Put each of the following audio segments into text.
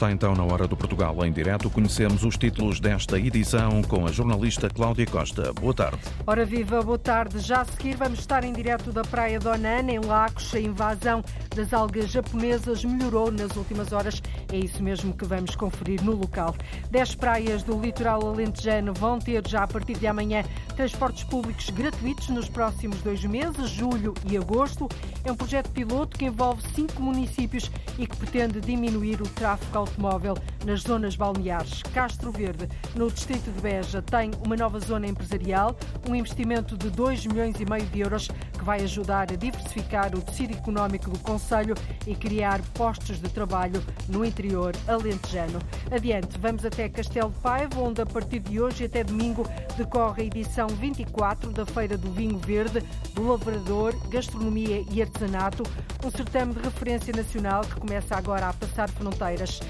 Está então na hora do Portugal em direto. Conhecemos os títulos desta edição com a jornalista Cláudia Costa. Boa tarde. Ora viva, boa tarde. Já a seguir vamos estar em direto da Praia de Onana, em Lagos. A invasão das algas japonesas melhorou nas últimas horas. É isso mesmo que vamos conferir no local. Dez praias do litoral alentejano vão ter já a partir de amanhã transportes públicos gratuitos nos próximos dois meses, julho e agosto. É um projeto piloto que envolve cinco municípios e que pretende diminuir o tráfego automóvel nas zonas balneares. Castro Verde, no distrito de Beja, tem uma nova zona empresarial, um investimento de 2 milhões e meio de euros que vai ajudar a diversificar o tecido económico do Conselho e criar postos de trabalho no interior alentejano. Adiante, vamos até Castelo de Paiva, onde a partir de hoje até domingo decorre a edição 24 da Feira do Vinho Verde, do Lavrador, Gastronomia e Artesanato, um certame de referência nacional que começa agora a passar fronteiras.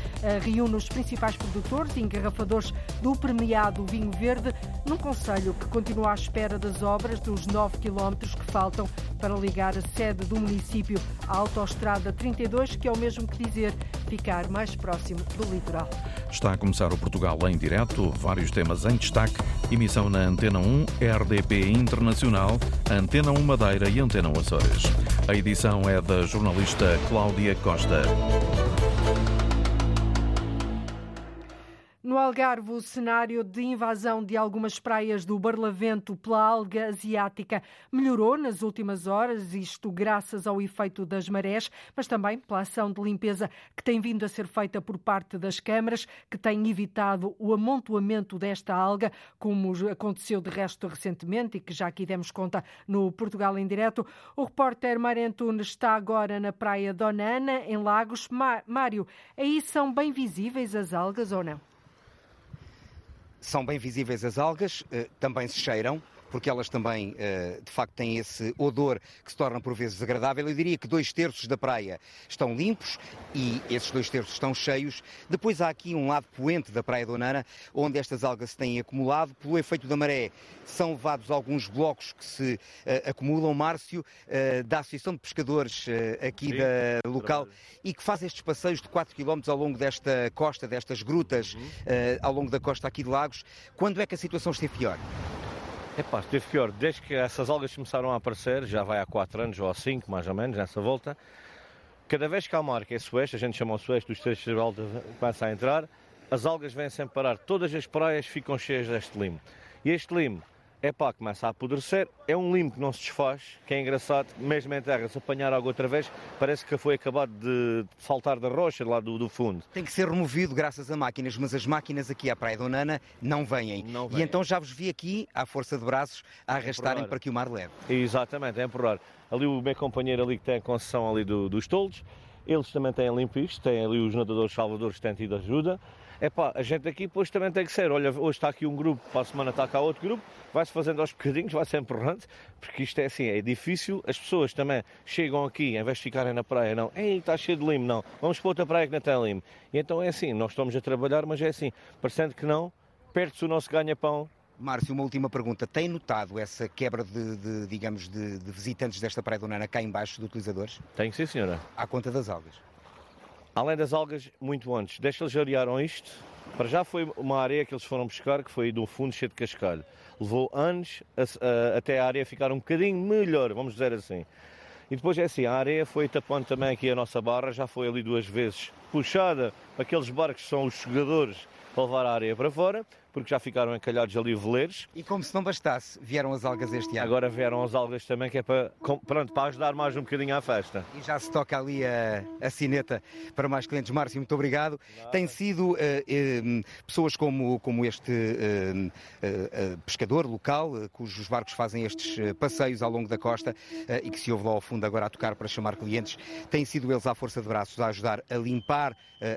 Reúne os principais produtores e engarrafadores do premiado Vinho Verde num Conselho que continua à espera das obras dos 9 quilómetros que faltam para ligar a sede do município à Autostrada 32, que é o mesmo que dizer ficar mais próximo do litoral. Está a começar o Portugal em direto, vários temas em destaque, emissão na Antena 1, RDP Internacional, Antena 1 Madeira e Antena 1 Açores. A edição é da jornalista Cláudia Costa. Algarve, o cenário de invasão de algumas praias do Barlavento pela alga asiática melhorou nas últimas horas, isto graças ao efeito das marés, mas também pela ação de limpeza que tem vindo a ser feita por parte das câmaras, que têm evitado o amontoamento desta alga, como aconteceu de resto recentemente e que já aqui demos conta no Portugal em Direto. O repórter Mário Antunes está agora na praia de Onana, em Lagos. Mário, aí são bem visíveis as algas ou não? São bem visíveis as algas, também se cheiram, porque elas também, de facto, têm esse odor que se torna por vezes desagradável. Eu diria que dois terços da praia estão limpos e esses dois terços estão cheios. Depois há aqui um lado poente da Praia de Onana, onde estas algas se têm acumulado. Pelo efeito da maré, são levados alguns blocos que se uh, acumulam. Márcio, uh, da Associação de Pescadores uh, aqui Sim, da local, e que faz estes passeios de 4 km ao longo desta costa, destas grutas, uhum. ao longo da costa aqui de Lagos. Quando é que a situação esteve pior? Epá, esteve pior. Desde que essas algas começaram a aparecer, já vai há 4 anos ou há 5 mais ou menos, nessa volta, cada vez que há uma arca, esse oeste, a gente chama o oeste dos trechos de alta, começa a entrar, as algas vêm sem parar. Todas as praias ficam cheias deste limo. E este limo, é pá, começa a apodrecer. É um limo que não se desfaz, que é engraçado, mesmo em terra, se apanhar água outra vez, parece que foi acabado de saltar da rocha lá do, do, fundo. Tem que ser removido graças a máquinas, mas as máquinas aqui à Praia de Onana não vêm. Não vêm. E então já vos vi aqui, à força de braços, a arrastarem para que o mar leve. Exatamente, é empurrar. Ali o meu companheiro ali que tem a concessão ali do, dos toldos, eles também têm limpo isto, têm ali os nadadores salvadores que têm tido ajuda. É pá, a gente aqui depois também tem que ser. Olha, hoje está aqui um grupo, para a semana está cá outro grupo, vai-se fazendo aos bocadinhos, vai sempre empurrando, porque isto é assim, é difícil. As pessoas também chegam aqui, em vez de ficarem na praia, não, ei, está cheio de limo, não, vamos para outra praia que não tem limo. E então é assim, nós estamos a trabalhar, mas é assim, parecendo que não, perde-se o nosso ganha-pão Márcio, uma última pergunta. Tem notado essa quebra de, de digamos, de, de, visitantes desta Praia do Nana cá embaixo de utilizadores? Tenho sim, senhora. À conta das algas? Além das algas, muito antes. Desde que eles arearam isto, para já foi uma areia que eles foram buscar, que foi do fundo cheio de cascalho. Levou anos a, a, até a areia ficar um bocadinho melhor, vamos dizer assim. E depois é assim, a areia foi tapando também aqui a nossa barra, já foi ali duas vezes puxada, aqueles barcos são os jogadores para levar a areia para fora, porque já ficaram encalhados ali veleiros. E como se não bastasse, vieram as algas este ano. Agora vieram as algas também, que é para, pronto, para ajudar mais um bocadinho à festa. E já se toca ali a, a sineta para mais clientes. Márcio, muito obrigado. Tem sido uh, uh, pessoas como, como este uh, pescador local, cujos barcos fazem estes passeios ao longo da costa e que se ouve lá ao fundo agora a tocar para chamar clientes, têm sido eles à força de braços a ajudar a limpar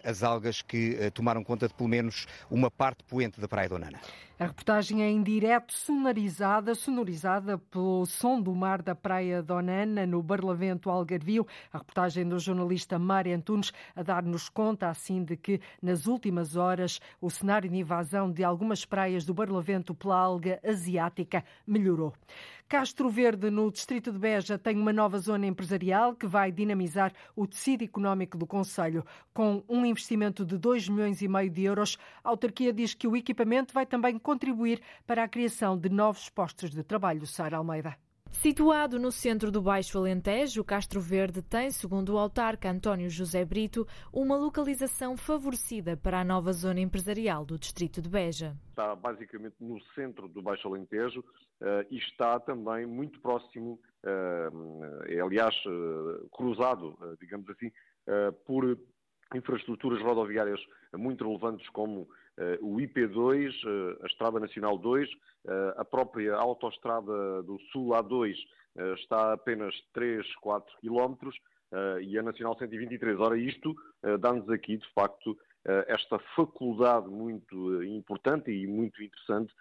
as algas que tomaram conta de pelo menos uma parte poente da praia Praia do Nana. A reportagem é em direto, sonorizada, sonorizada pelo som do mar da Praia Donana, no Barlavento Algarvio. A reportagem do jornalista Mário Antunes a dar-nos conta, assim, de que nas últimas horas o cenário de invasão de algumas praias do Barlavento pela alga asiática melhorou. Castro Verde, no distrito de Beja, tem uma nova zona empresarial que vai dinamizar o tecido económico do Conselho. Com um investimento de 2 milhões e meio de euros, a autarquia diz que o equipamento vai também contribuir para a criação de novos postos de trabalho. Sara Almeida. Situado no centro do Baixo Alentejo, Castro Verde tem, segundo o autarca António José Brito, uma localização favorecida para a nova zona empresarial do distrito de Beja. Está basicamente no centro do Baixo Alentejo uh, e está também muito próximo, uh, é aliás uh, cruzado, digamos assim, por infraestruturas rodoviárias muito relevantes como eh, o IP2, eh, a Estrada Nacional 2, eh, a própria Autostrada do Sul A2 está a apenas 3, 4 quilómetros e a Nacional 123. Ora, isto dá-nos aqui, de facto, esta faculdade muito importante e muito interessante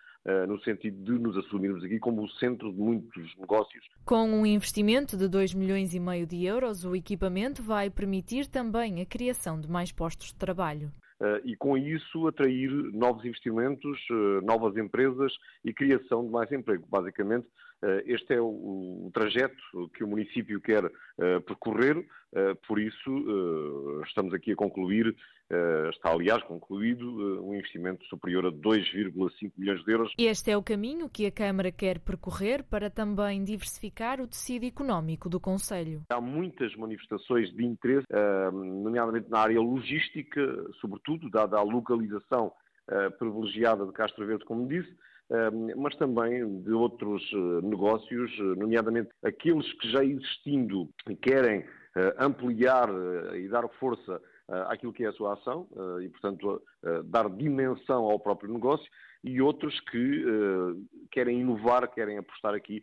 no sentido de nos assumirmos aqui como o centro de muitos negócios. Com um investimento de 2 milhões e meio de euros, o equipamento vai permitir também a criação de mais postos de trabalho. Eh, e com isso atrair novos investimentos, eh, novas empresas e criação de mais emprego. Basicamente, este é o, trajeto que o município quer percorrer, por isso estamos aqui a concluir, está aliás concluído, um investimento superior a 2,5 milhões de euros. Este é o caminho que a Câmara quer percorrer para também diversificar o tecido económico do Conselho. Há muitas manifestações de interesse, nomeadamente na área logística, sobretudo, dada a localização privilegiada de Castro Verde, como disse, mas também de outros eh, negócios, eh, nomeadamente aqueles que já existindo querem eh, ampliar e dar força àquilo que é a sua ação e, portanto, dar dimensão ao próprio negócio e outros que querem inovar, querem apostar aqui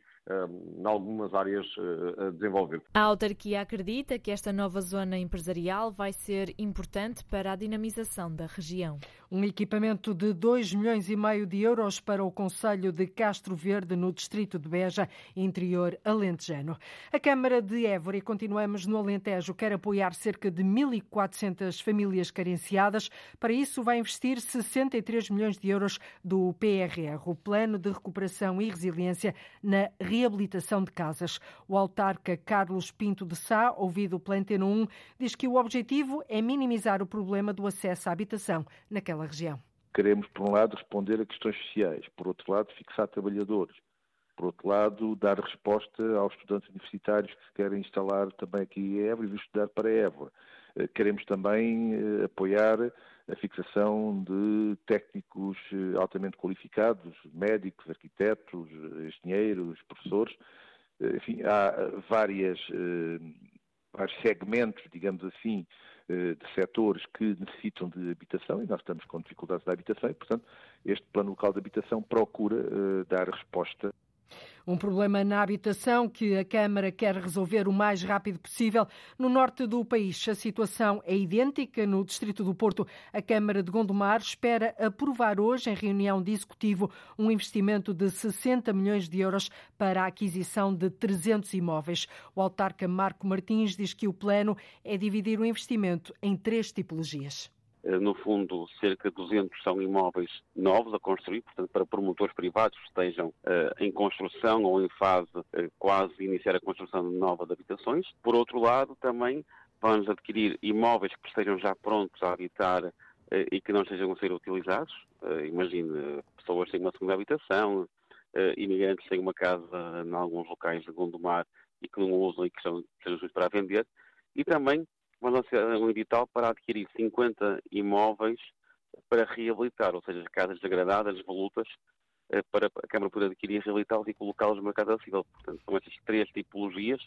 em algumas áreas eh, a desenvolver. A autarquia acredita que esta nova zona empresarial vai ser importante para a dinamização da região. Um equipamento de 2 milhões e meio de euros para o Conselho de Castro Verde, no distrito de Beja, interior alentejano. A Câmara de Évora, e continuamos no Alentejo, quer apoiar cerca de 1.400 famílias carenciadas. Para isso, vai investir 63 milhões de euros do PRR, o Plano de Recuperação e Resiliência na reabilitação de casas. O autarca Carlos Pinto de Sá, ouvido pela Antena 1, diz que o objetivo é minimizar o problema do acesso à habitação naquela região. Queremos, por um lado, responder a questões sociais, por outro lado, fixar trabalhadores, por outro lado, dar resposta aos estudantes universitários que querem instalar também aqui em Évora e estudar para Évora. Eh, queremos também eh, apoiar a fixação de técnicos eh, altamente qualificados, médicos, arquitetos, engenheiros, professores. Enfim, há várias, vários segmentos, digamos assim, de setores que necessitam de habitação e nós estamos com dificuldades de habitação e, portanto, este plano local de habitação procura dar resposta um problema na habitação que a Câmara quer resolver o mais rápido possível. No norte do país, a situação é idêntica. No Distrito do Porto, a Câmara de Gondomar espera aprovar hoje, em reunião de executivo, um investimento de 60 milhões de euros para a aquisição de 300 imóveis. O autarca Marco Martins diz que o plano é dividir o investimento em três tipologias. Eh, no fundo, cerca de 200 são imóveis novos a construir, portanto, para promotores privados que estejam uh, em construção ou em fase uh, quase de iniciar a construção de novas habitações. Por outro lado, também vamos adquirir imóveis que estejam já prontos a habitar e que não estejam a ser utilizados. imagine pessoas sem uma segunda habitação, imigrantes sem uma casa em alguns locais de Gondomar e que não usam e que são, sejam para vender. E também vão lançar um edital para adquirir 50 imóveis para reabilitar, ou seja, casas degradadas, volutas, para a Câmara poder adquirir, reabilitá-los e colocá-los no mercado acessível. Portanto, são estas três tipologias.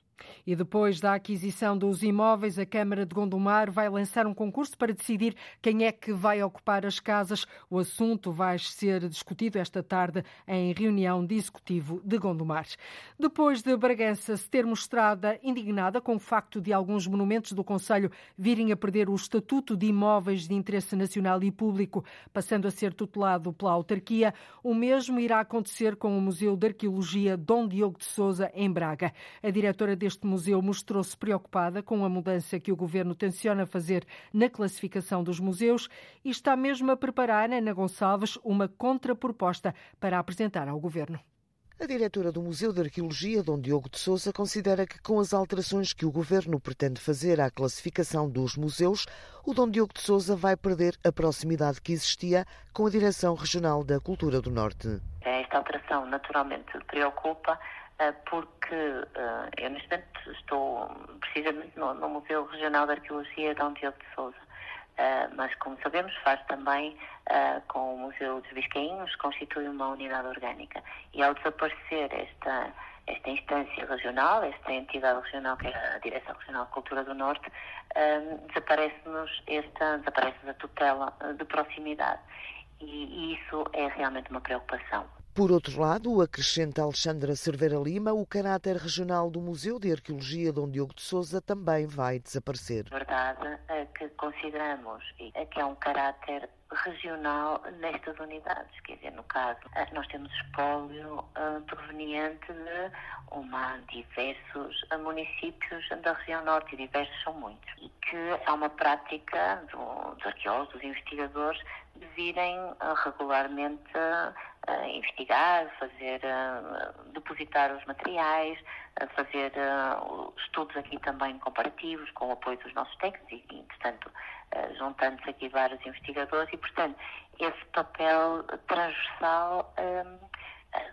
E depois da aquisição dos imóveis, a Câmara de Gondomar vai lançar um concurso para decidir quem é que vai ocupar as casas. O assunto vai ser discutido esta tarde em reunião de executivo de Gondomar. Depois de Bragança se ter mostrado indignada com o facto de alguns monumentos do Conselho virem a perder o estatuto de imóveis de interesse nacional e público, passando a ser tutelado pela autarquia, o mesmo irá acontecer com o Museu de Arqueologia Dom Diogo de Souza, em Braga. A diretora deste museu mostrou-se preocupada com a mudança que o governo tenciona fazer na classificação dos museus e está mesmo a preparar, Ana Gonçalves, uma contraproposta para apresentar ao governo. A diretora do Museu de Arqueologia, Dom Diogo de Souza, considera que com as alterações que o governo pretende fazer à classificação dos museus, o Dom Diogo de Souza vai perder a proximidade que existia com a Direção Regional da Cultura do Norte. Esta alteração naturalmente preocupa eh, porque eh, eu neste momento estou precisamente no, Museu Regional de Arqueologia Dom Diogo de Souza. Uh, mas, como sabemos, faz também uh, com o Museu dos Biscainhos, constitui uma unidade orgânica. E ao desaparecer esta, esta instância regional, esta entidade regional, que é a Direção Regional de Cultura do Norte, uh, desaparece-nos esta, desaparece a tutela de proximidade. E, e isso é realmente uma preocupação. Por outro lado, acrescenta Alexandra Cerveira Lima, o caráter regional do Museu de Arqueologia Dom Diogo de Souza também vai desaparecer. Verdade é que consideramos que é um caráter regional nestas unidades. Quer dizer, no caso, eh, nós temos espólio uh, proveniente de uma, diversos uh, municípios da região norte, e diversos são muitos, e que é uma prática do, dos arqueólogos, dos investigadores, de virem regularmente uh, investigar, fazer, uh, depositar os materiais, fazer estudos aqui também comparativos com o apoio dos nossos técnicos e, e portanto, juntando-se aqui vários investigadores e, portanto, esse papel transversal,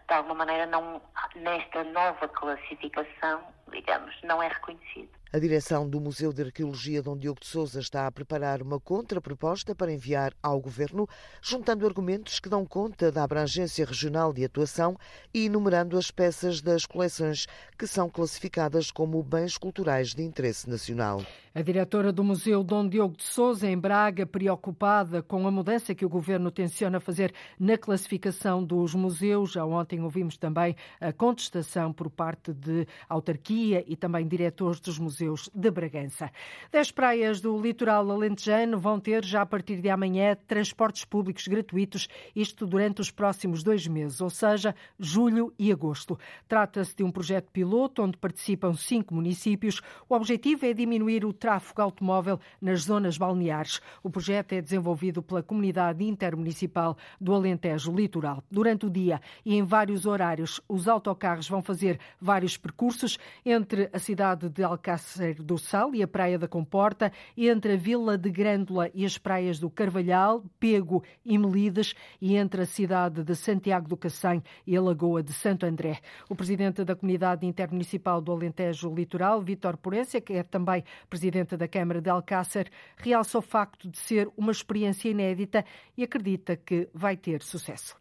de alguma maneira, não, nesta nova classificação, digamos, não é reconhecido. A direção do Museu de Arqueologia Dom Diogo de Souza está a preparar uma contraproposta para enviar ao Governo, juntando argumentos que dão conta da abrangência regional de atuação e enumerando as peças das coleções que são classificadas como bens culturais de interesse nacional. A diretora do Museu Dom Diogo de Souza, em Braga, preocupada com a mudança que o Governo tenciona fazer na classificação dos museus. Já ontem ouvimos também a contestação por parte de autarquia e também diretores dos museus museus de Bragança. Dez praias do litoral alentejano vão ter, já a partir de amanhã, transportes públicos gratuitos, isto durante os próximos dois meses, ou seja, julho e agosto. Trata-se de um projeto piloto onde participam cinco municípios. O objetivo é diminuir o tráfego automóvel nas zonas balneares. O projeto é desenvolvido pela Comunidade Intermunicipal do Alentejo Litoral. Durante o dia e em vários horários, os autocarros vão fazer vários percursos entre a cidade de Alcácer Cárcere do Sal e a Praia da Comporta, entre a Vila de Grândola e as praias do Carvalhal, Pego e Melides, e entre a cidade de Santiago do Cacém e a Lagoa de Santo André. O presidente da Comunidade Intermunicipal do Alentejo Litoral, Vítor Porência, que é também presidente da Câmara de Alcácer, realça o facto de ser uma experiência inédita e acredita que vai ter sucesso.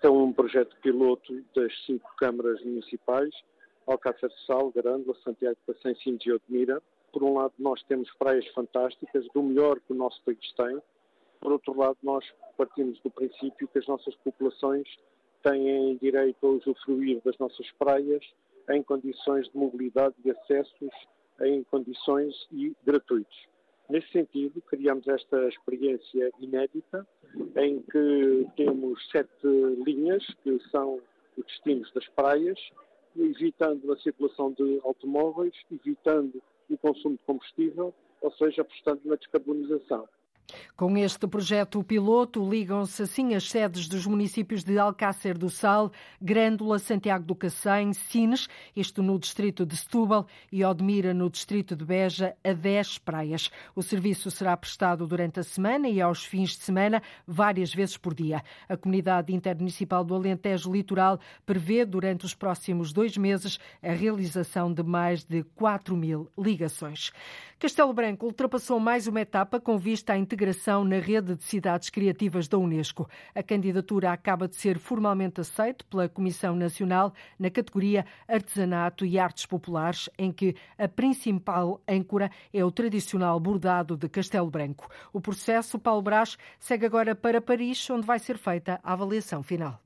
É um projeto piloto das cinco câmaras municipais Alcácer Sal, Grândola, Santiago de Sintes e Odmira. Por um lado, nós temos praias fantásticas, do melhor que o nosso país tem. Por outro lado, nós partimos do princípio que as nossas populações têm direito a usufruir das nossas praias em condições de mobilidade e acessos em condições e gratuitos. Nesse sentido, criamos esta experiência inédita em que temos sete linhas que são os destinos das praias evitando a circulação de automóveis, evitando o consumo de combustível, ou seja, apostando na descarbonização. Com este projeto piloto, ligam-se assim as sedes dos municípios de Alcácer do Sal, Grândola, Santiago do Cacém, Sines, isto no distrito de Setúbal, e Odmira, no distrito de Beja, a 10 praias. O serviço será prestado durante a semana e aos fins de semana, várias vezes por dia. A Comunidade Intermunicipal do Alentejo Litoral prevê, durante os próximos dois meses, a realização de mais de 4 mil ligações. Castelo Branco ultrapassou mais uma etapa com vista à integração integração na rede de cidades criativas da Unesco. A candidatura acaba de ser formalmente aceita pela Comissão Nacional na categoria Artesanato e Artes Populares, em que a principal âncora é o tradicional bordado de Castelo Branco. O processo, Paulo Brás, segue agora para Paris, onde vai ser feita a avaliação final.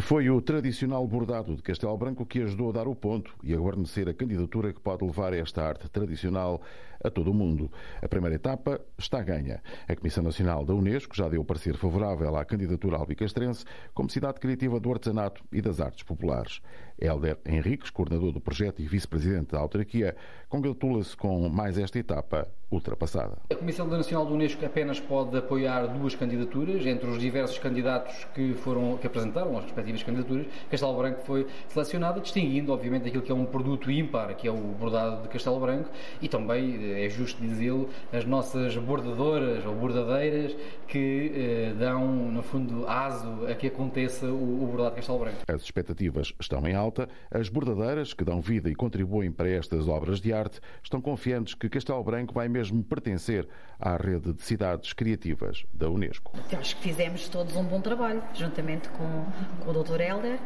Foi o tradicional bordado de Castelo Branco que ajudou a dar o ponto e a guarnecer a candidatura que pode levar esta arte tradicional a todo o mundo. A primeira etapa está ganha. A Comissão Nacional da Unesco já deu parecer favorável à candidatura albicastrense como cidade criativa do artesanato e das artes populares. Helder Henriques, coordenador do projeto e vice-presidente da autarquia, congratula-se com mais esta etapa ultrapassada. A Comissão Nacional do Unesco apenas pode apoiar duas candidaturas entre os diversos candidatos que foram que apresentaram as respectivas candidaturas. Castelo Branco foi selecionada, distinguindo, obviamente, aquilo que é um produto ímpar, que é o bordado de Castelo Branco, e também, é justo dizê-lo, as nossas bordadoras ou bordadeiras que eh, dão, no fundo, aso a que aconteça o, o bordado de Castelo Branco. As expectativas estão em alta. As bordadeiras, que dão vida e contribuem para estas obras de arte, estão confiantes que Castelo Branco vai mesmo pertencer à rede de cidades criativas da Unesco. Eu acho que fizemos todos um bom trabalho, juntamente com, com o Dr. Helder.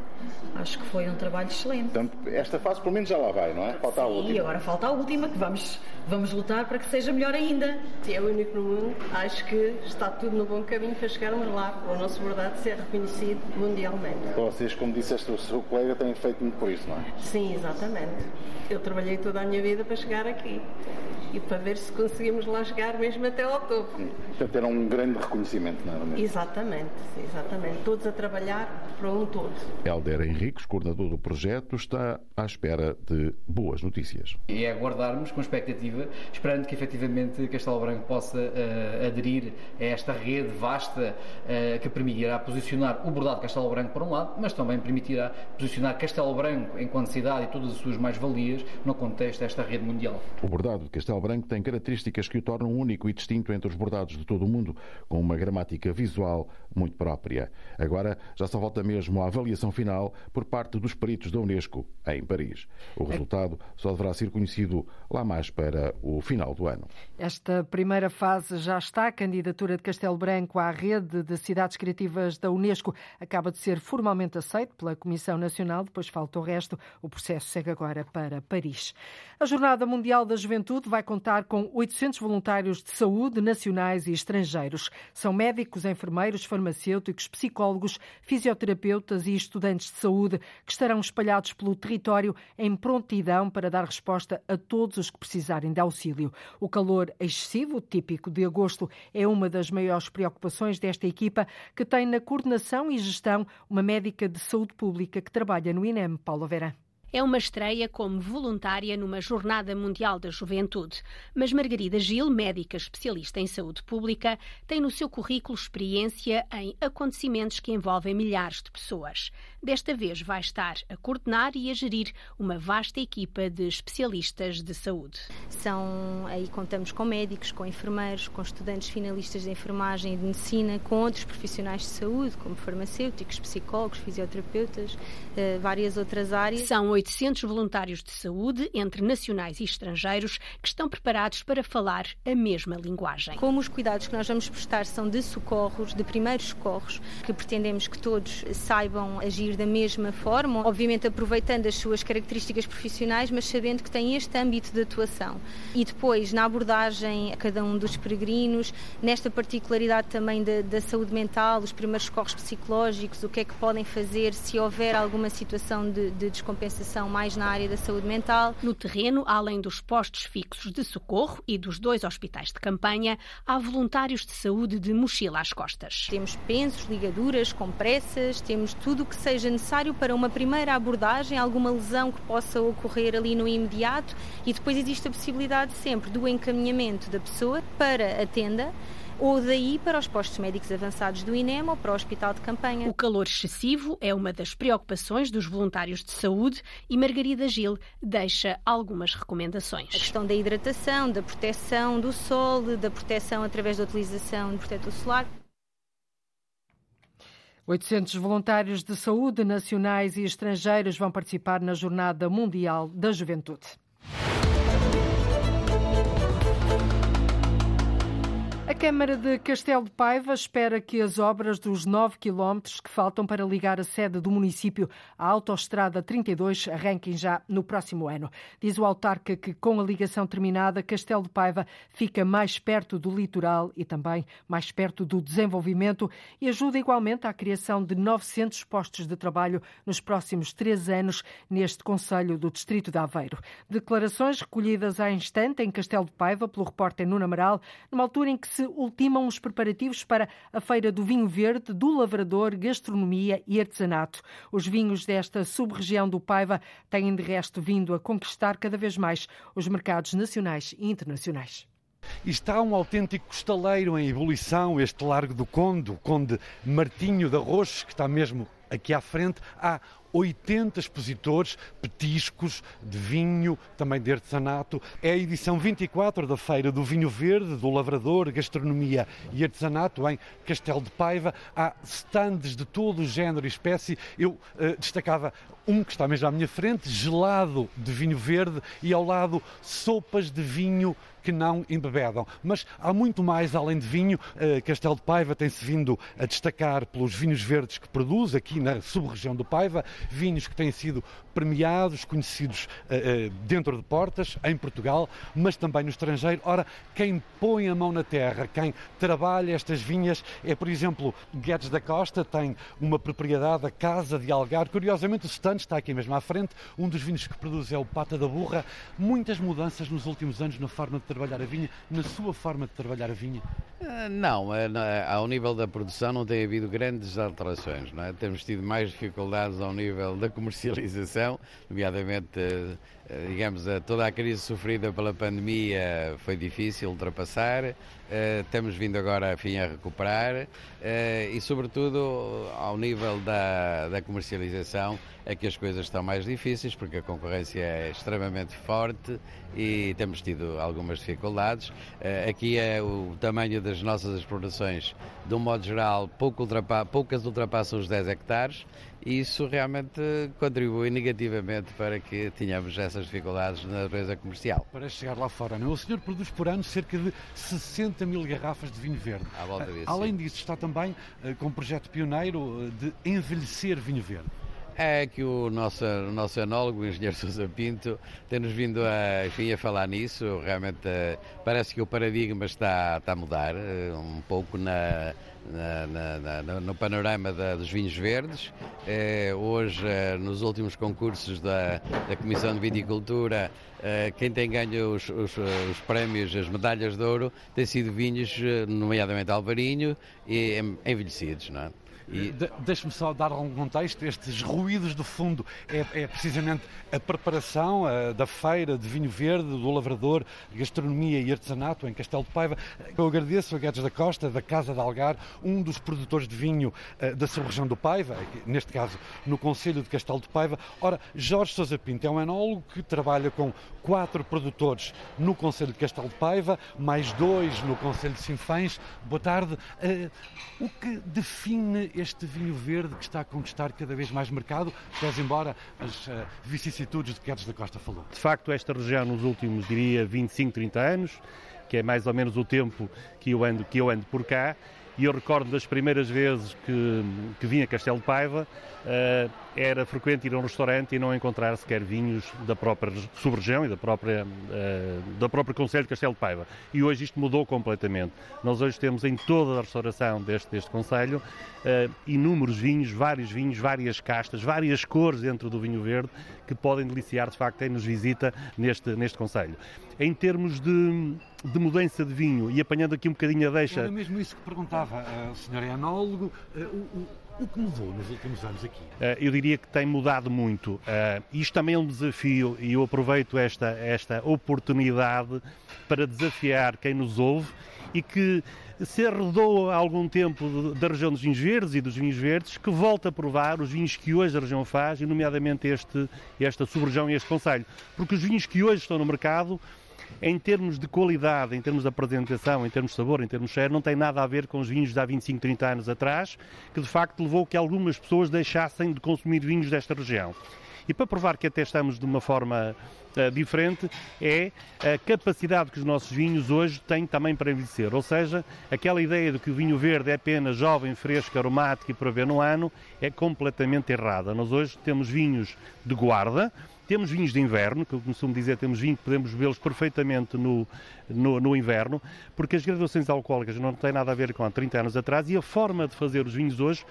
Acho que foi um trabalho excelente. Portanto, esta fase pelo menos já lá vai, não é? Falta a última. E agora falta a última, que vamos, vamos lutar para que seja melhor ainda. Se é o único no mundo, acho que está tudo no bom caminho para chegarmos lá, o nosso verdade ser reconhecido mundialmente. Vocês, como disseste, o seu colega têm feito muito por isso, não é? Sim, exatamente. Eu trabalhei toda a minha vida para chegar aqui e para ver se conseguimos lá chegar mesmo até ao topo. Portanto, era um grande reconhecimento, não era mesmo? Exatamente, exatamente. Todos a trabalhar para um todo. Helder Henriques, coordenador do projeto, está à espera de boas notícias. E é aguardarmos com expectativa, esperando que efetivamente Castelo Branco possa uh, aderir a esta rede vasta uh, que permitirá posicionar o bordado de Castelo Branco por um lado, mas também permitirá posicionar Castelo Branco enquanto cidade e todas as suas mais-valias no contexto desta rede mundial. O bordado de Castelo Branco tem características que o tornam único e distinto entre os bordados de todo o mundo, com uma gramática visual muito própria. Agora já só volta mesmo à avaliação final por parte dos peritos da Unesco, em Paris. O resultado só deverá ser conhecido lá mais para o final do ano. Esta primeira fase já está. A candidatura de Castelo Branco à rede de cidades criativas da Unesco acaba de ser formalmente aceita pela Comissão Nacional, depois falta o resto. O processo segue agora para Paris. A Jornada Mundial da Juventude vai contar com 800 voluntários de saúde nacionais e estrangeiros. São médicos, enfermeiros, farmacêuticos, psicólogos, fisioterapeutas e estudantes de saúde que estarão espalhados pelo território em prontidão para dar resposta a todos os que precisarem de auxílio. O calor excessivo, típico de agosto, é uma das maiores preocupações desta equipa, que tem na coordenação e gestão uma médica de saúde pública que trabalha no INEM, Paula Vera. É uma estreia como voluntária numa Jornada Mundial da Juventude. Mas Margarida Gil, médica especialista em saúde pública, tem no seu currículo experiência em acontecimentos que envolvem milhares de pessoas. Desta vez vai estar a coordenar e a gerir uma vasta equipa de especialistas de saúde. São, aí contamos com médicos, com enfermeiros, com estudantes finalistas de enfermagem e de medicina, com outros profissionais de saúde, como farmacêuticos, psicólogos, fisioterapeutas, eh, várias outras áreas. São 800 voluntários de saúde, entre nacionais e estrangeiros, que estão preparados para falar a mesma linguagem. Como os cuidados que nós vamos prestar são de socorros, de primeiros socorros, que pretendemos que todos saibam agir da mesma forma, obviamente aproveitando as suas características profissionais, mas sabendo que têm este âmbito de atuação. E depois, na abordagem a cada um dos peregrinos, nesta particularidade também da, da saúde mental, os primeiros socorros psicológicos, o que é que podem fazer se houver alguma situação de, de descompensação mais na área da saúde mental. No terreno, além dos postos fixos de socorro e dos dois hospitais de campanha, há voluntários de saúde de mochila às costas. Temos pensos, ligaduras, compressas, temos tudo o que seja necessário para uma primeira abordagem, alguma lesão que possa ocorrer ali no imediato e depois existe a possibilidade sempre do encaminhamento da pessoa para a tenda ou daí para os postos médicos avançados do INEM ou para o hospital de campanha. O calor excessivo é uma das preocupações dos voluntários de saúde e Margarida Gil deixa algumas recomendações. A questão da hidratação, da proteção do sol, da proteção através da utilização de protetor solar. 800 voluntários de saúde nacionais e estrangeiros vão participar na Jornada Mundial da Juventude. Câmara de Castelo de Paiva espera que as obras dos 9 quilómetros que faltam para ligar a sede do município à Autostrada 32 arranquem já no próximo ano. Diz o autarca que, com a ligação terminada, Castelo de Paiva fica mais perto do litoral e também mais perto do desenvolvimento e ajuda igualmente à criação de 900 postos de trabalho nos próximos três anos neste Conselho do Distrito de Aveiro. Declarações recolhidas há instante em Castelo de Paiva pelo repórter Nuno Amaral, numa altura em que se ultimam os preparativos para a Feira do Vinho Verde, do Lavrador, Gastronomia e Artesanato. Os vinhos desta sub-região do Paiva têm, de resto, vindo a conquistar cada vez mais os mercados nacionais e internacionais. está um autêntico costaleiro em ebulição, este Largo do Conde, o Conde Martinho da Roche, que está mesmo aqui à frente. Há 80 expositores, petiscos de vinho, também de artesanato. É a edição 24 da Feira do Vinho Verde, do Lavrador, Gastronomia e Artesanato em Castelo de Paiva. Há stands de todo o género e espécie. Eu uh, destacava um que está mesmo à minha frente, gelado de vinho verde e ao lado sopas de vinho que não embebedam. Mas há muito mais além de vinho. Uh, Castelo de Paiva tem-se vindo a destacar pelos vinhos verdes que produz aqui na sub-região do Paiva vinhos que têm sido premiados, conhecidos uh, uh, dentro de portas, em Portugal, mas também no estrangeiro. Ora, quem põe a mão na terra, quem trabalha estas vinhas é, por exemplo, Guedes da Costa, tem uma propriedade, a Casa de Algar. Curiosamente, o stand está aqui mesmo à frente. Um dos vinhos que produz é o Pata da Burra. Muitas mudanças nos últimos anos na forma de trabalhar a vinha, na sua forma de trabalhar a vinha? Uh, não, ao nível da produção não tem havido grandes alterações. Não é? Temos tido mais dificuldades ao nível da comercialização, nomeadamente, eh, digamos, toda a crise sofrida pela pandemia foi difícil ultrapassar. Uh, temos vindo agora, enfim, a recuperar e, sobretudo, ao nível da, da comercialização, é que as coisas estão mais difíceis porque a concorrência é extremamente forte e temos tido algumas dificuldades. Aqui é o tamanho das nossas explorações, de um modo geral, pouco ultrapa poucas ultrapassam os 10 hectares e isso realmente contribui negativamente para que tenhamos essas dificuldades na natureza comercial. Para chegar lá fora, não? É? o senhor produz por ano cerca de 60 mil garrafas de vinho verde. À volta disso, Além sim. disso, está também uh, com um projeto pioneiro de envelhecer vinho verde. É que o nosso, o nosso enólogo, o engenheiro Sousa Pinto, tem-nos vindo a, enfim, a falar nisso. Realmente parece que o paradigma está, está a mudar um pouco na, na, na, no panorama da, dos vinhos verdes. É, hoje, nos últimos concursos da, da Comissão de Viticultura, é, quem tem ganho os, os, os, prémios, as medalhas de ouro, tem sido vinhos, nomeadamente Alvarinho, e envelhecidos. Não é? E... De, Deixe-me só dar algum contexto. Estes ruídos do fundo é, é precisamente a preparação uh, da feira de vinho verde, do lavrador, gastronomia e artesanato em Castelo de Paiva. Eu agradeço a Guedes da Costa, da Casa de Algar, um dos produtores de vinho uh, da sub-região do Paiva, neste caso no Conselho de Castelo de Paiva. Ora, Jorge Sousa Pinto é um enólogo que trabalha com quatro produtores no Conselho de Castelo de Paiva, mais dois no Conselho de Sinfãs. Boa tarde. Uh, o que define este vinho verde que está a conquistar cada vez mais mercado, pese embora as uh, vicissitudes de que Guedes da Costa falou. De facto, esta região nos últimos, diria, 25, 30 anos, que é mais ou menos o tempo que eu ando, que eu ando por cá, e eu recordo das primeiras vezes que, que vim a Castelo de Paiva, uh, era frequente ir a um restaurante e não encontrar sequer vinhos da própria sub-região e da própria, uh, da própria Conselho de Castelo de Paiva. E hoje isto mudou completamente. Nós hoje temos em toda a restauração deste, deste Conselho uh, inúmeros vinhos, vários vinhos, várias castas, várias cores dentro do vinho verde que podem deliciar de facto quem nos visita neste, neste Conselho. Em termos de, de mudança de vinho, e apanhando aqui um bocadinho a deixa... Era mesmo isso que perguntava. Uh, o senhor é enólogo. Uh, o, o que mudou nos últimos anos aqui? Uh, eu diria que tem mudado muito. Uh, isto também é um desafio e eu aproveito esta, esta oportunidade para desafiar quem nos ouve e que se arredou há algum tempo da região dos vinhos verdes e dos vinhos verdes, que volta a provar os vinhos que hoje a região faz, e nomeadamente este, esta sub-região e este Conselho. Porque os vinhos que hoje estão no mercado em termos de qualidade, em termos de apresentação, em termos de sabor, em termos de cheiro, não tem nada a ver com os vinhos de há 25, 30 anos atrás, que de facto levou que algumas pessoas deixassem de consumir vinhos desta região. E para provar que até estamos de uma forma uh, diferente, é a capacidade que os nossos vinhos hoje têm também para envelhecer. Ou seja, aquela ideia de que o vinho verde é apenas jovem, fresco, aromático e para ver no ano é completamente errada. Nós hoje temos vinhos de guarda, temos vinhos de inverno, que eu costumo dizer, temos vinhos que podemos bebê-los perfeitamente no, no, no, inverno, porque as graduações alcoólicas não têm nada a ver com há 30 anos atrás e a forma de fazer os vinhos hoje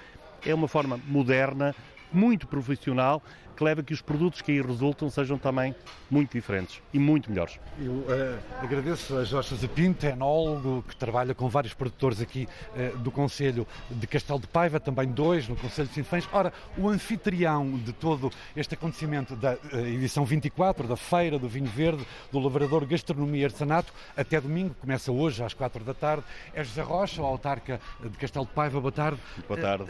é uma forma moderna, muito profissional que leva a que os produtos que aí resultam sejam também muito diferentes e muito melhores. Eu uh, agradeço a Jorge Zapinto, enólogo, que trabalha com vários produtores aqui uh, do Conselho de Castelo de Paiva, também dois no Conselho de Sinfãs. Ora, o anfitrião de todo este acontecimento da uh, edição 24 da Feira do Vinho Verde, do Lavrador Gastronomia e Artesanato, até domingo, começa hoje às quatro da tarde, é José Rocha, o autarca de Castelo de Paiva. Boa tarde. Boa tarde.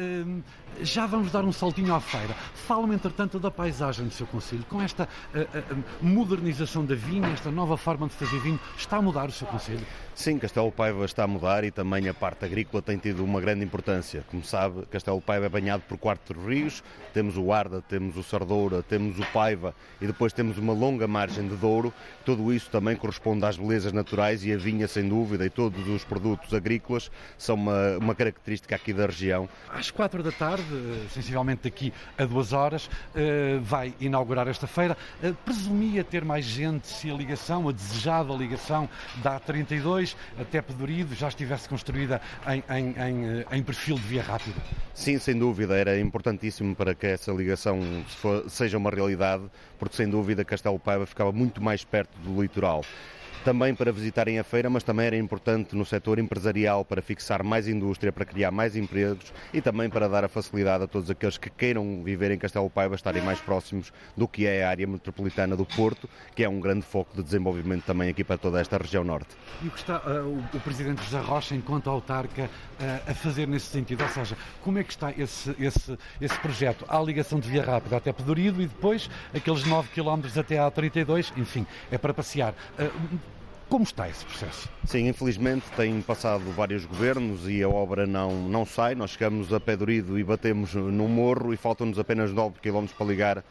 já vamos dar um saltinho à feira. Falam, entretanto, da paisagem do seu Conselho. Com esta uh, uh, modernização da vinha, esta nova forma de fazer vinho, está a mudar o seu Conselho? Sim, Castelo Paiva está a mudar e também a parte agrícola tem tido uma grande importância. Como sabe, Castelo Paiva é banhado por quatro rios, temos o Arda, temos o Sardoura, temos o Paiva e depois temos uma longa margem de Douro. Tudo isso também corresponde às belezas naturais e a vinha, sem dúvida, e todos os produtos agrícolas são uma, uma característica aqui da região. Às quatro da tarde, sensivelmente daqui a duas horas, eh, vai inaugurar esta feira. Eh, presumia ter mais gente se a ligação, a desejada ligação da A32 depois até Pedorido já estivesse construída em, em, em, em, perfil de via rápida. Sim, sem dúvida, era importantíssimo para que essa ligação seja uma realidade, porque sem dúvida Castelo Paiva ficava muito mais perto do litoral também para visitarem a feira, mas também era importante no setor empresarial para fixar mais indústria, para criar mais empregos e também para dar a facilidade a todos aqueles que queiram viver em Castelo Paiva estarem mais próximos do que é a área metropolitana do Porto, que é um grande foco de desenvolvimento também aqui para toda esta região norte. E o que está uh, o, o Presidente José Rocha, enquanto autarca, uh, a fazer nesse sentido? Ou seja, como é que está esse, esse, esse projeto? Há a ligação de via rápida até Pedorido e depois aqueles 9 km até à 32, enfim, é para passear. Uh, como está esse processo? Sim, infelizmente tem passado vários governos e a obra não, não sai. Nós chegamos a pé durido e batemos no morro e faltam-nos apenas 9 km para ligar uh,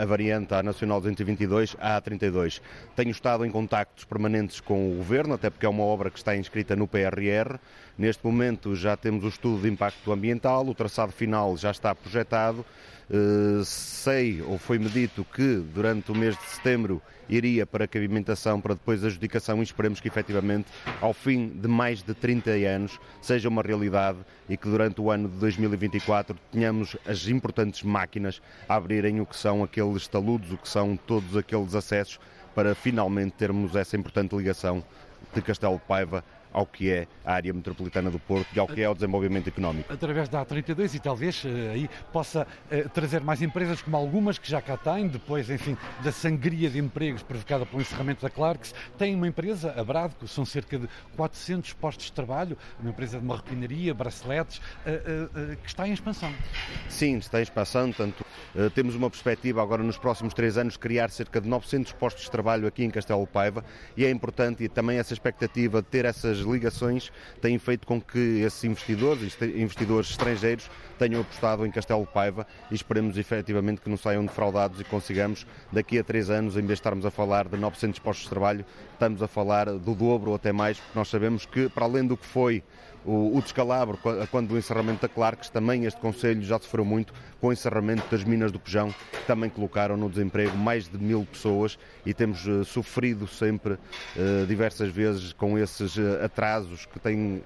a variante à Nacional 222 à A32. Tenho estado em contactos permanentes com o governo, até porque é uma obra que está inscrita no PRR. Neste momento já temos o estudo de impacto ambiental, o traçado final já está projetado. Uh, sei, ou foi-me dito, que durante o mês de setembro iria para a cavimentação, para depois a adjudicação e esperemos que efetivamente ao fim de mais de 30 anos seja uma realidade e que durante o ano de 2024 tenhamos as importantes máquinas a abrirem o que são aqueles taludes, o que são todos aqueles acessos para finalmente termos essa importante ligação de Castelo de Paiva ao que é a área metropolitana do Porto e ao que é o desenvolvimento económico. Através da A32 e talvez eh, aí possa eh, trazer mais empresas como algumas que já cá têm, depois, enfim, da sangria de empregos provocada pelo encerramento da Clarks. Tem uma empresa, a Bradco, são cerca de 400 postos de trabalho, uma empresa de uma refinaria, braceletes, eh, que está em expansão. Sim, está em expansão, tanto temos uma perspectiva agora nos próximos três anos criar cerca de 900 postos de trabalho aqui em Castelo Paiva e é importante e também essa expectativa de ter essas ligações têm feito com que esses investidores, investidores estrangeiros, tenham apostado em Castelo Paiva e esperemos efetivamente que não saiam defraudados e consigamos, daqui a três anos, em vez de estarmos a falar de 900 postos de trabalho, estamos a falar do dobro ou até mais, porque nós sabemos que, para além do que foi o, descalabro quando o encerramento da Clarks, também este Conselho já sofreu muito com o encerramento das minas do Pejão, que também colocaram no desemprego mais de mil pessoas e temos uh, sofrido sempre uh, diversas vezes com esses uh, atrasos que têm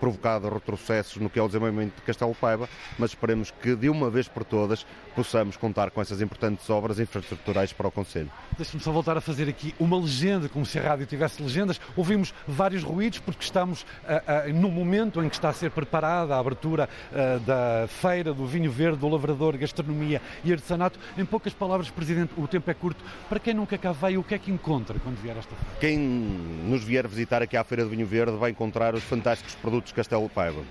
provocado retrocessos no que é o desenvolvimento de Castelo Paiva, mas esperemos que de uma vez por todas possamos contar com essas importantes obras infraestruturais para o Conselho. Deixe-me só voltar a fazer aqui uma legenda, como se a rádio tivesse legendas. Ouvimos vários ruídos porque estamos uh, uh, no momento em que está a ser preparada a abertura uh, da feira do vinho verde, do lavrador, gastronomia e artesanato. Em poucas palavras, Presidente, o tempo é curto. Para quem nunca cá veio, o que é que encontra quando vier esta feira? Quem nos vier visitar aqui à Feira do Vinho Verde vai encontrar os fantásticos produtos Castelo Paiva.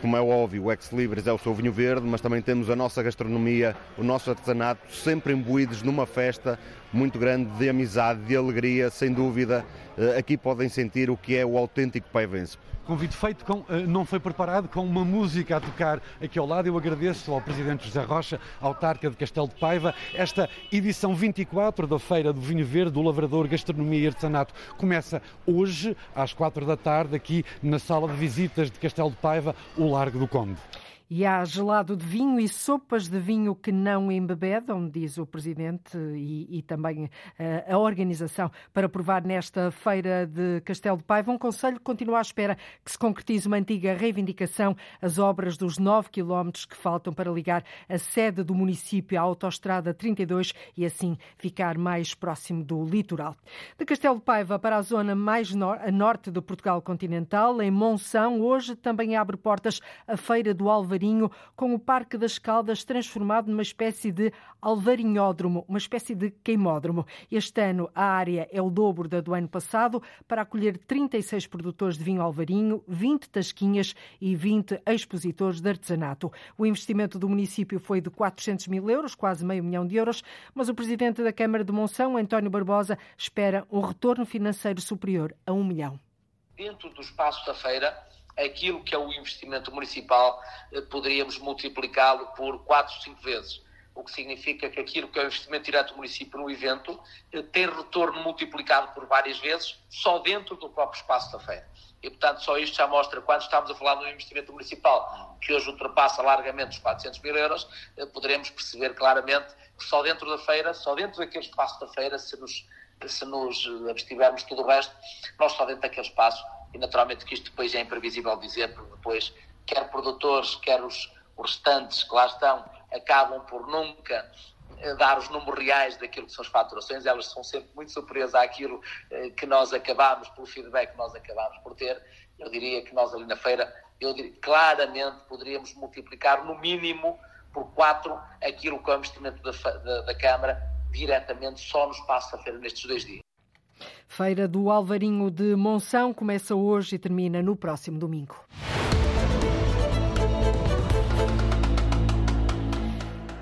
Como é óbvio, o Ex Libris é o seu vinho verde, mas também temos a nossa gastronomia, o nosso artesanato, sempre imbuídos numa festa muito grande de amizade, de alegria, sem dúvida. Eh, aqui podem sentir o que é o autêntico paivense. convite feito, com, não foi preparado, com uma música a tocar aqui ao lado. Eu agradeço ao Presidente José Rocha, autarca de Castelo de Paiva, esta edição 24 da Feira do Vinho Verde, do Lavrador, Gastronomia e Artesanato, começa hoje, às quatro da tarde, aqui na sala de visitas de Castelo de Paiva, o Largo do Conde. E há gelado de vinho e sopas de vinho que não embebedam, diz o Presidente e, e também uh, a organização, para provar nesta feira de Castelo de Paiva. Um conselho que continua à espera que se concretize uma antiga reivindicação, as obras dos 9 quilómetros que faltam para ligar a sede do município à Autostrada 32 e assim ficar mais próximo do litoral. De Castelo de Paiva para a zona mais a norte do Portugal continental, em Monção, hoje também abre portas a Feira do Alvarinho Alvarinho, com o Parque das Caldas transformado numa espécie de alvarinhódromo, uma espécie de queimódromo. Este ano a área é o dobro da do ano passado, para acolher 36 produtores de vinho alvarinho, 20 tasquinhas e 20 expositores de artesanato. O investimento do município foi de 400 mil euros, quase meio milhão de euros, mas o presidente da Câmara de Monção, António Barbosa, espera um retorno financeiro superior a um milhão. Dentro do espaço da feira, aquilo que é o investimento municipal, eh, poderíamos multiplicá-lo por 4, 5 vezes. O que significa que aquilo que é o investimento direto do município no evento eh, tem retorno multiplicado por várias vezes só dentro do próprio espaço da feira. E, portanto, só isto já mostra, quando estamos a falar um investimento municipal que hoje ultrapassa largamente os 400 mil euros, eh, poderemos perceber claramente que só dentro da feira, só dentro daquele espaço da feira, se nos, se nos abstivermos tudo o resto, nós só dentro daquele espaço e naturalmente que isto depois é imprevisível dizer, porque depois quer produtores, quer os, os restantes que lá estão, acabam por nunca eh, dar os números reais daquilo que são as faturações, elas são sempre muito superiores àquilo eh, que nós acabamos, pelo feedback que nós acabamos por ter. Eu diria que nós ali na feira, eu diria, claramente poderíamos multiplicar no mínimo por quatro aquilo que é o investimento da, da, da Câmara diretamente só no espaço da feira nestes dois dias. Feira do Alvarinho de Monção começa hoje e termina no próximo domingo.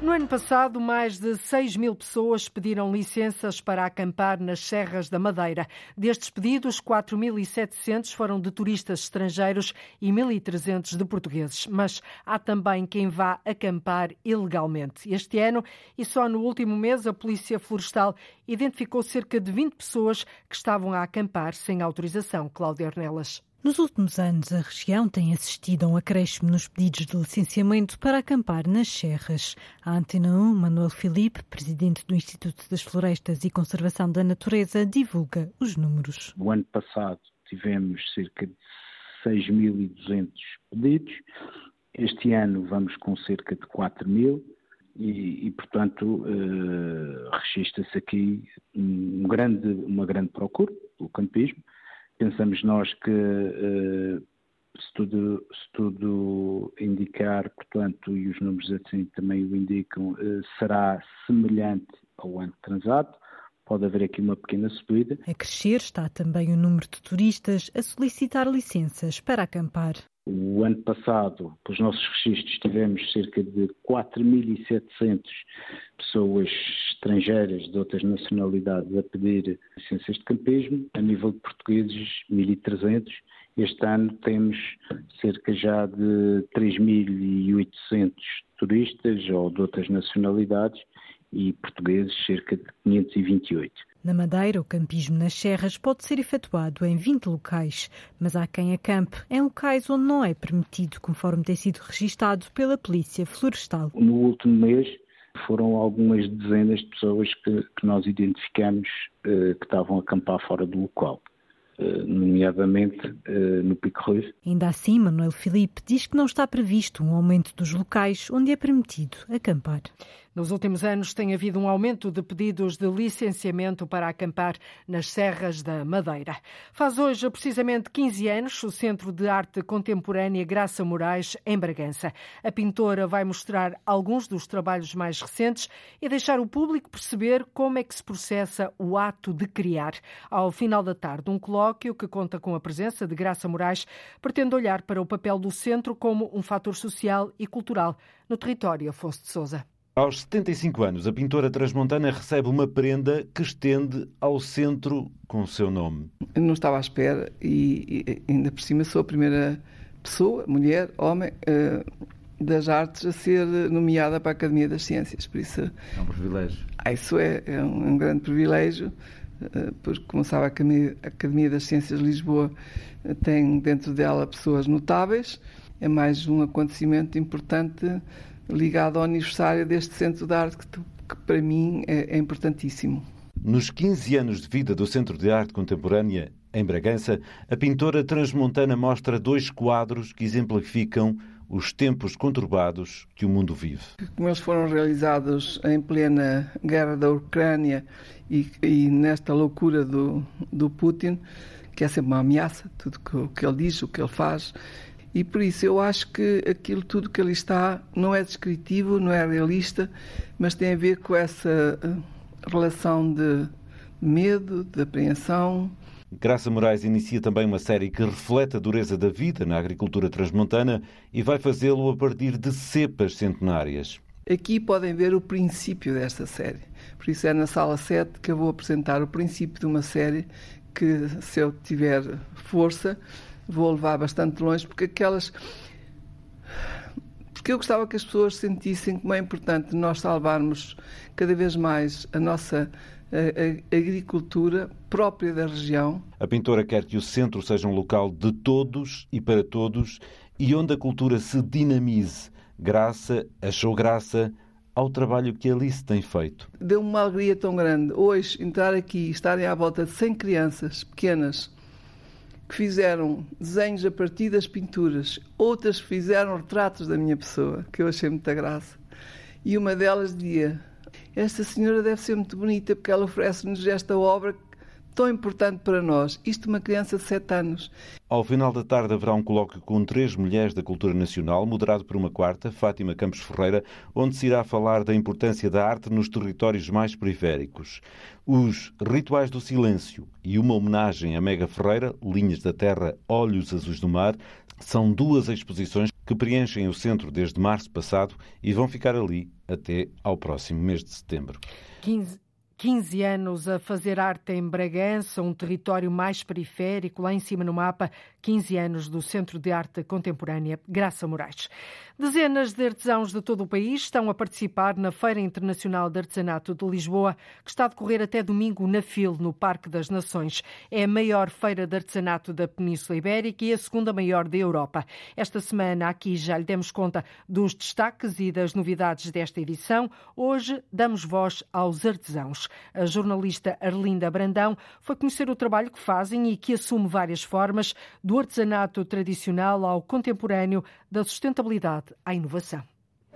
No ano passado, mais de 6 mil pessoas pediram licenças para acampar nas Serras da Madeira. Destes pedidos, 4.700 foram de turistas estrangeiros e 1.300 de portugueses. Mas há também quem vá acampar ilegalmente. Este ano, e só no último mês, a Polícia Florestal identificou cerca de 20 pessoas que estavam a acampar sem autorização. Cláudia Ornelas. Nos últimos anos, a região tem assistido a um acréscimo nos pedidos de licenciamento para acampar nas serras. A Antena 1, Manuel Filipe, presidente do Instituto das Florestas e Conservação da Natureza, divulga os números. No ano passado tivemos cerca de 6.200 pedidos. Este ano vamos com cerca de 4 mil. E, e, portanto, uh, registra-se aqui um grande, uma grande procura pelo campismo Pensamos nós que, eh, se tudo, se tudo indicar, portanto, e os números assim também o indicam, eh, será semelhante ao ano transato. Pode haver aqui uma pequena subida. A crescer está também o número de turistas a solicitar licenças para acampar. O ano passado, pelos nossos registros, tivemos cerca de 4.700 pessoas estrangeiras de outras nacionalidades a pedir licenças de campismo. A nível de portugueses, 1.300. Este ano temos cerca já de 3.800 turistas ou de outras nacionalidades e portugueses cerca de 528. Na Madeira, o campismo nas serras pode ser efetuado em 20 locais, mas há quem acampe em locais onde não é permitido, conforme tem sido registado pela Polícia Florestal. No último mês foram algumas dezenas de pessoas que, que nós identificamos eh, que estavam a acampar fora do local. Eh, nomeadamente uh, no Pico Ruiz. Ainda assim, Manuel Filipe diz que não está previsto um aumento dos locais onde é permitido acampar. Nos últimos anos tem havido um aumento de pedidos de licenciamento para acampar nas Serras da Madeira. Faz hoje precisamente 15 anos o Centro de Arte Contemporânea Graça Moraes, em Bragança. A pintora vai mostrar alguns dos trabalhos mais recentes e deixar o público perceber como é que se processa o ato de criar. Ao final da tarde, um colóquio que conta com a presença de Graça Moraes pretende olhar para o papel do centro como um fator social e cultural no território Afonso de Sousa. Aos 75 anos, a pintora transmontana recebe uma prenda que estende ao centro com o seu nome. Eu não estava à espera e, e ainda por cima sou a primeira pessoa, mulher, homem, uh, das artes a ser nomeada para a Academia das Ciências. Por isso, é um privilégio. Ah, isso é, é um, um, grande privilégio, uh, porque, como sabe, a Academia, a Academia das Ciências de Lisboa uh, tem dentro dela pessoas notáveis. É mais um acontecimento importante ligado ao aniversário deste Centro de Arte, que, que para mim é, é importantíssimo. Nos 15 anos de vida do Centro de Arte Contemporânea, em Bragança, a pintora transmontana mostra dois quadros que exemplificam os tempos conturbados que o mundo vive. Como eles foram realizados em plena guerra da Ucrânia e, e nesta loucura do, do Putin, que é sempre uma ameaça, tudo o que ele diz, o que ele faz, e por isso eu acho que aquilo tudo que ali está não é descritivo, não é realista, mas tem a ver com essa eh, relação de medo, de apreensão. Graça Moraes inicia também uma série que reflete a dureza da vida na agricultura transmontana e vai fazê-lo a partir de cepas centenárias. Aqui podem ver o princípio desta série. Por isso é na sala 7 que eu vou apresentar o princípio de uma série que, se eu tiver força, vou levar bastante longe, porque aquelas. Porque eu gostava que as pessoas sentissem como é importante nós salvarmos cada vez mais a nossa a, a agricultura própria da região. A pintora quer que o centro seja um local de todos e para todos e onde a cultura se dinamize. Graça, achou graça ao trabalho que Alice tem feito. Deu-me uma alegria tão grande hoje entrar aqui e estarem à volta de 100 crianças pequenas que fizeram desenhos a partir das pinturas, outras fizeram retratos da minha pessoa, que eu achei muita graça. E uma delas dizia: Esta senhora deve ser muito bonita porque ela oferece-nos esta obra tão importante para nós. Isto uma criança de 7 anos. Ao final da tarde haverá um colóquio com três mulheres da cultura nacional, moderado por uma quarta, Fátima Campos Ferreira, onde se irá falar da importância da arte nos territórios mais periféricos. Os Rituais do Silêncio e uma homenagem a Mega Ferreira, Linhas da Terra, Olhos Azuis do Mar, são duas exposições que preenchem o centro desde março passado e vão ficar ali até ao próximo mês de setembro. 15, 15 anos a fazer arte em Bragança, um território mais periférico, lá em cima no mapa, 15 anos do Centro de Arte Contemporânea Graça Moraes. Dezenas de artesãos de todo o país estão a participar na Feira Internacional de Artesanato de Lisboa, que está a decorrer até domingo na FIL, no Parque das Nações. É a maior feira de artesanato da Península Ibérica e a segunda maior da Europa. Esta semana aqui já lhe demos conta dos destaques e das novidades desta edição. Hoje damos voz aos artesãos. A jornalista Arlinda Brandão foi conhecer o trabalho que fazem e que assume várias formas, do artesanato tradicional ao contemporâneo, da sustentabilidade à inovação.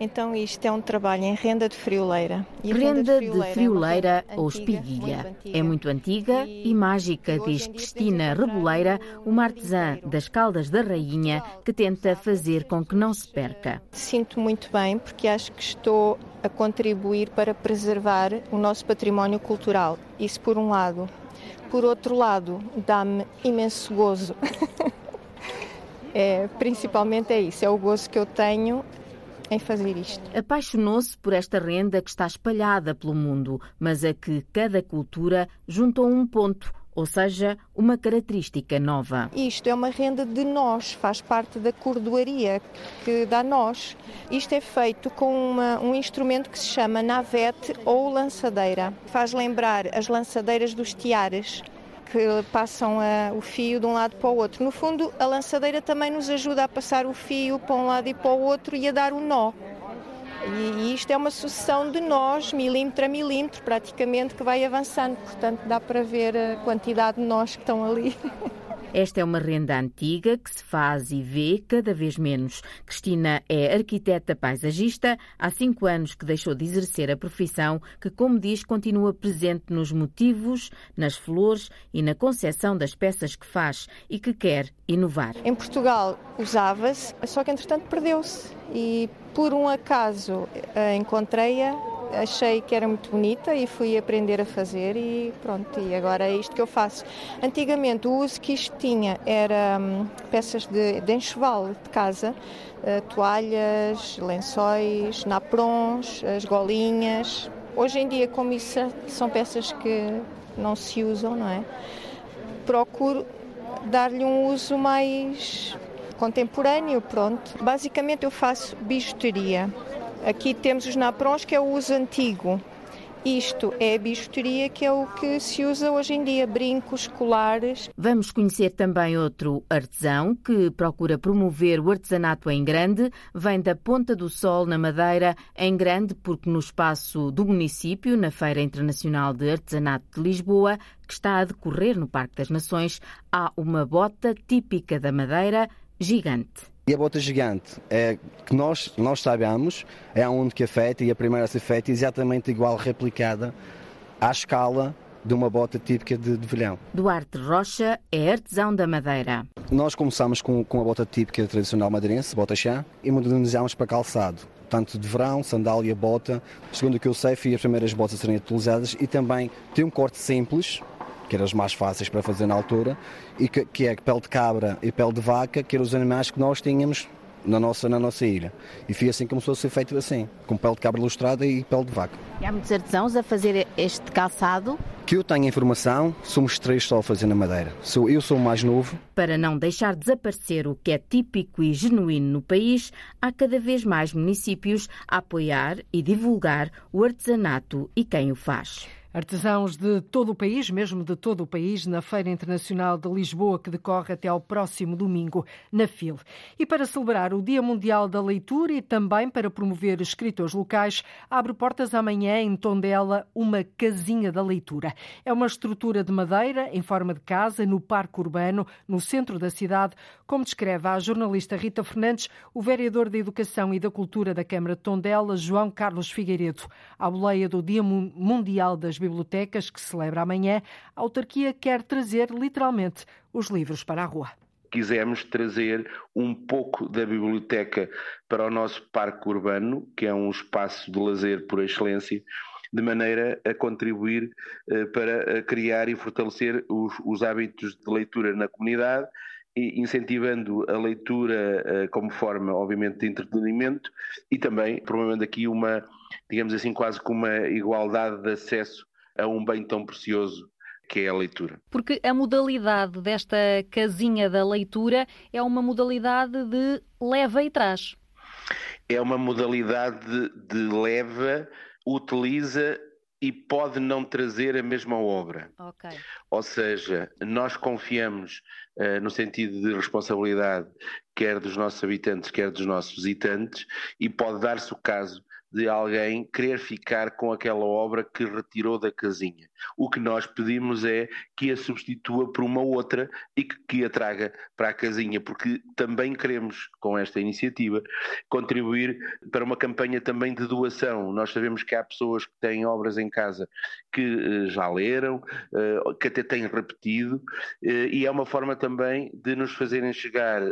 Então isto é um trabalho em renda de frioleira. E renda, de frioleira, é ou espiguilha. É muito antiga e, e mágica, diz Cristina Reboleira, uma artesã das Caldas da Rainha, que tenta fazer com que não se perca. Sinto muito bem porque acho que estou a contribuir para preservar o nosso património cultural. Isso por um lado. Por outro lado, dá-me imenso gozo É, principalmente é isso, é o gozo que eu tenho em fazer isto. Apaixonou-se por esta renda que está espalhada pelo mundo, mas a que cada cultura juntou um ponto, ou seja, uma característica nova. Isto é uma renda de nós, faz parte da cordoaria que dá nós. Isto é feito com uma, um instrumento que se chama navete ou lançadeira. Faz lembrar as lançadeiras dos tiares que passam a, o fio de um lado para o outro. No fundo, a lançadeira também nos ajuda a passar o fio para um lado e para o outro e a dar o nó. E, isto é uma sucessão de nós, milímetro a milímetro, praticamente, que vai avançando. Portanto, dá para ver a quantidade de nós que estão ali. Esta é uma renda antiga que se faz e vê cada vez menos. Cristina é arquiteta paisagista, há cinco anos que deixou de exercer a profissão, que, como diz, continua presente nos motivos, nas flores e na concepção das peças que faz e que quer inovar. Em Portugal usava-se, só que entretanto perdeu-se e por um acaso encontrei-a achei que era muito bonita e fui aprender a fazer e pronto, e agora é isto que eu faço. Antigamente o uso que isto tinha era hum, peças de, de enxoval de casa, uh, toalhas, lençóis, naprons, as golinhas. Hoje em dia, como isso são peças que não se usam, não é? Procuro dar-lhe um uso mais contemporâneo, pronto. Basicamente eu faço bijuteria. Aqui temos os naprons, que é o uso antigo. Isto é a bijuteria que é o que se usa hoje em dia, brincos, colares. Vamos conhecer também outro artesão que procura promover o artesanato em grande. Vem da Ponta do Sol, na Madeira, em grande porque no espaço do município, na Feira Internacional de Artesanato de Lisboa, que está a decorrer no Parque das Nações, há uma bota típica da Madeira, gigante. E a bota gigante é que nós, nós sabemos, é a única feita e a primeira a ser feita exatamente igual, replicada à escala de uma bota típica de, de velhão. Duarte Rocha é artesão da madeira. Nós começamos com, com a bota típica tradicional madeirense, bota chã, e modernizamos para calçado. Tanto de verão, sandália, bota. Segundo o que eu sei, fui as primeiras botas a serem utilizadas e também tem um corte simples, que eram os mais fáceis para fazer na altura, e que, que é pele de cabra e pele de vaca, que eram os animais que nós tínhamos na nossa, na nossa ilha. E foi assim que começou a ser feito assim, com pele de cabra ilustrada e pele de vaca. E há muitos artesãos a fazer este calçado? Que eu tenho informação, somos três só a fazer na Madeira. Sou, eu sou o mais novo. Para não deixar desaparecer o que é típico e genuíno no país, há cada vez mais municípios a apoiar e divulgar o artesanato e quem o faz. Artesãos de todo o país, mesmo de todo o país, na Feira Internacional de Lisboa, que decorre até ao próximo domingo, na FIL. E para celebrar o Dia Mundial da Leitura e também para promover escritores locais, abre portas amanhã em Tondela uma casinha da leitura. É uma estrutura de madeira em forma de casa no Parque Urbano, no centro da cidade, como descreve a jornalista Rita Fernandes, o vereador da Educação e da Cultura da Câmara de Tondela, João Carlos Figueiredo. À boleia do Dia Mundial das bibliotecas, que celebra amanhã, a autarquia quer trazer literalmente os livros para a rua. Quisemos trazer um pouco da biblioteca para o nosso parque urbano, que é um espaço de lazer por excelência, de maneira a contribuir eh, para criar e fortalecer os, os hábitos de leitura na comunidade incentivando a leitura eh, como forma, obviamente, de entretenimento e também promovendo aqui uma, digamos assim, quase com uma igualdade de acesso a um bem tão precioso que é a leitura. Porque a modalidade desta casinha da leitura é uma modalidade de leva e traz. É uma modalidade de leva, utiliza e pode não trazer a mesma obra. Okay. Ou seja, nós confiamos uh, no sentido de responsabilidade, quer dos nossos habitantes, quer dos nossos visitantes, e pode dar-se o caso de alguém querer ficar com aquela obra que retirou da casinha. O que nós pedimos é que a substitua por uma outra e que, que a traga para a casinha, porque também queremos, com esta iniciativa, contribuir para uma campanha também de doação. Nós sabemos que há pessoas que têm obras em casa que uh, já leram, uh, que até têm repetido, uh, e é uma forma também de nos fazerem chegar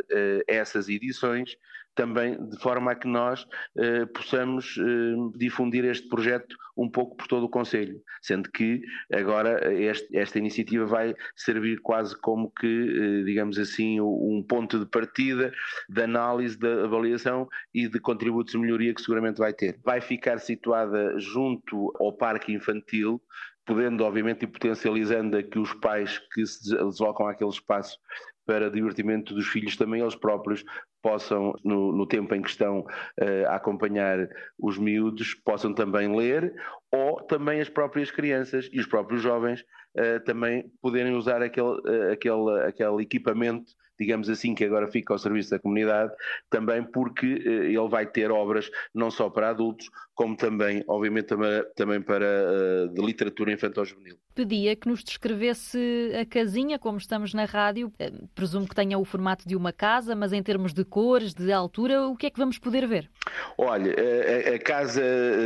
essas edições também de forma a que nós eh, possamos eh, difundir este projeto um pouco por todo o Conselho, sendo que agora este, esta iniciativa vai servir quase como que, eh, digamos assim, um ponto de partida de análise, de avaliação e de contributos de melhoria que seguramente vai ter. Vai ficar situada junto ao Parque Infantil, podendo, obviamente, e potencializando que os pais que se deslocam àquele espaço para divertimento dos filhos também eles próprios possam, no, no tempo em que estão uh, a acompanhar os miúdos, possam também ler, ou também as próprias crianças e os próprios jovens uh, também poderem usar aquele, uh, aquele, aquele equipamento digamos assim, que agora fica ao serviço da comunidade, também porque ele vai ter obras não só para adultos, como também, obviamente, também para de literatura infantil-juvenil. Pedia que nos descrevesse a casinha, como estamos na rádio, presumo que tenha o formato de uma casa, mas em termos de cores, de altura, o que é que vamos poder ver? Olha, a, a casa,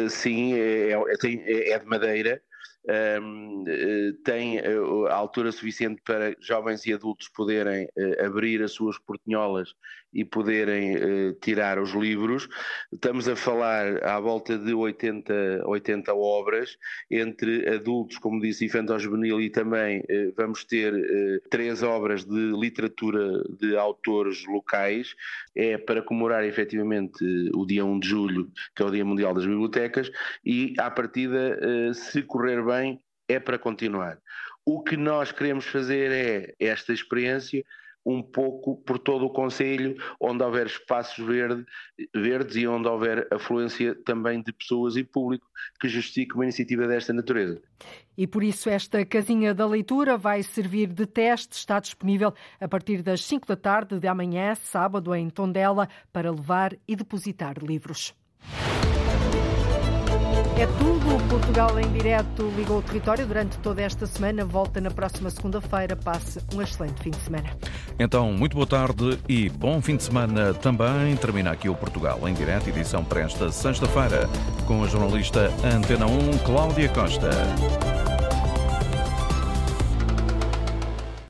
sim, é, é, é, é de madeira, eh, tem eh, a altura suficiente para jovens e adultos poderem uh, abrir as suas portinholas e poderem tirar os livros. Estamos a falar à volta de 80, 80 obras, entre adultos, como disse, infantil-juvenil e também vamos ter três obras de literatura de autores locais. É para comemorar efetivamente o dia 1 de julho, que é o Dia Mundial das Bibliotecas, e à partida, se correr bem, é para continuar. O que nós queremos fazer é esta experiência um pouco por todo o Conselho, onde houver espaços verde, verdes e onde houver afluência também de pessoas e público que justifique uma iniciativa desta natureza. E por isso esta casinha da leitura vai servir de teste, está disponível a partir das 5 da tarde de amanhã, sábado, em Tondela, para levar e depositar livros. É tudo. Portugal em direto ligou o território durante toda esta semana. Volta na próxima segunda-feira. Passe um excelente fim de semana. Então, muito boa tarde e bom fim de semana também. Termina aqui o Portugal em direto, edição para esta sexta-feira, com a jornalista Antena 1, Cláudia Costa.